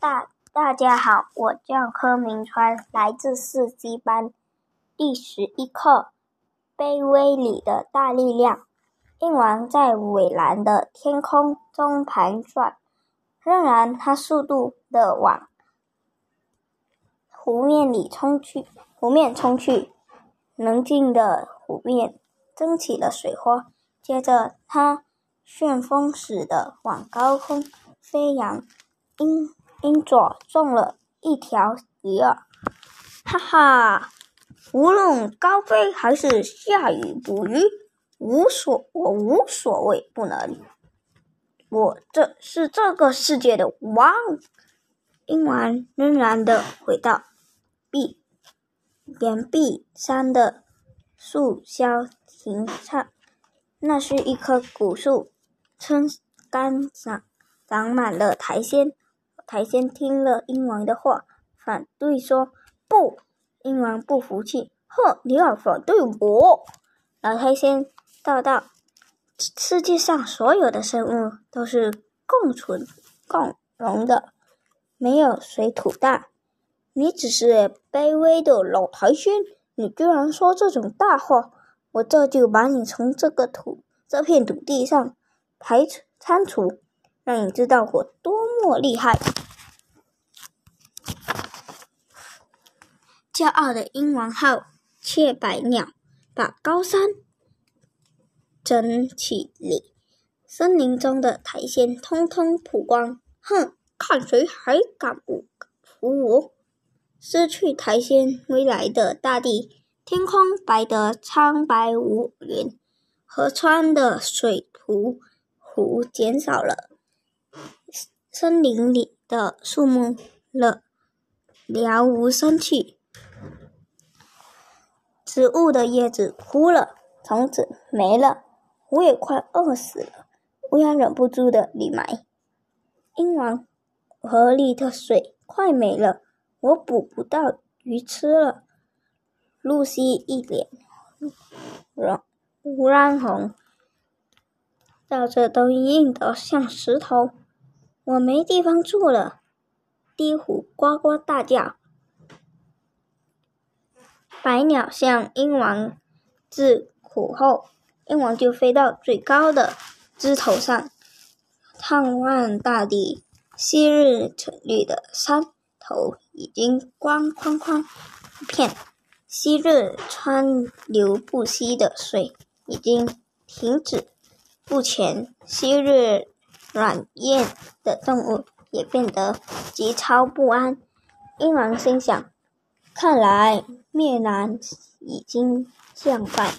大大家好，我叫柯明川，来自四 C 班。第十一课：卑微里的大力量。鹰王在蔚蓝的天空中盘旋，仍然它速度的往湖面里冲去，湖面冲去，宁静的湖面蒸起了水花。接着，它旋风似的往高空飞扬，鹰鹰爪中了一条鱼儿。哈哈，无论高飞还是下雨捕鱼。无所，我无所谓，不能。我这是这个世界的王。鹰王仍然的回到壁岩壁山的树梢停上，那是一棵古树，村干上长满了苔藓。苔藓听了鹰王的话，反对说：“不。”鹰王不服气：“哼，你要反对我？”老苔藓。道道，世界上所有的生物都是共存共荣的，没有谁土大。你只是卑微的老苔藓，你居然说这种大话！我这就把你从这个土这片土地上排除铲除，让你知道我多么厉害！骄傲的鹰王号窃百鸟把高山。整起里，森林中的苔藓通通曝光。哼，看谁还敢不服我！失去苔藓归来的大地，天空白得苍白无云，河川的水图湖减少了，森林里的树木了了无生气，植物的叶子枯了，虫子没了。我也快饿死了，乌鸦忍不住的离埋。鹰王河里的水快没了，我捕不到鱼吃了。露西一脸软乌染红，照着都硬得像石头。我没地方住了，低虎呱呱大叫。百鸟向鹰王致苦后。鹰王就飞到最高的枝头上，眺望大地。昔日翠绿的山头已经光光光一片，昔日川流不息的水已经停止不前，昔日软艳的动物也变得急躁不安。鹰王心想：看来灭南已经降败。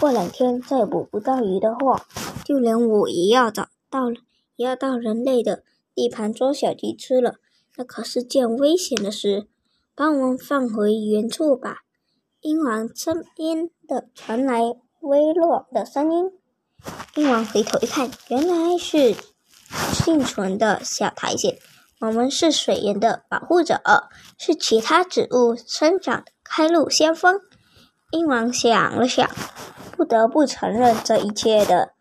过两天再捕不到鱼的话，就连我也要找到，也要到人类的地盘捉小鸡吃了，那可是件危险的事。把我们放回原处吧。鹰王身边的传来微弱的声音。鹰王回头一看，原来是幸存的小苔藓。我们是水源的保护者，是其他植物生长的开路先锋。鹰王想了想。不得不承认，这一切的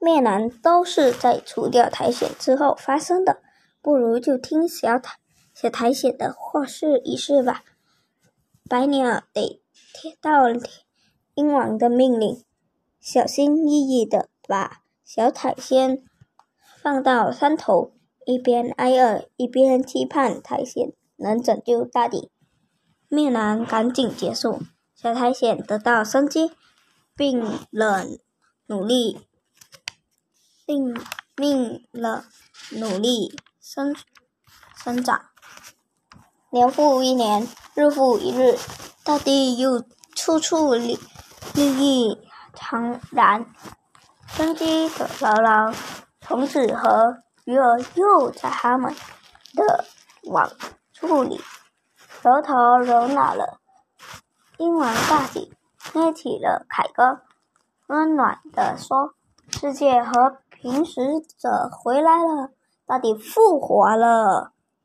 灭难都是在除掉苔藓之后发生的。不如就听小苔小苔藓的话试一试吧。百鸟得听到鹰王的命令，小心翼翼地把小苔藓放到山头，一边挨饿，一边期盼苔藓能拯救大地，灭难赶紧结束。小苔藓得到生机，并了努力，并命了努力生生长。年复一年，日复一日，大地又处处绿绿意盎然，生机的牢牢。虫子和鱼儿又在他们的网处里揉头揉脑了。鹰王大喜，捏起了凯歌，温暖地说：“世界和平使者回来了，大地复活了。”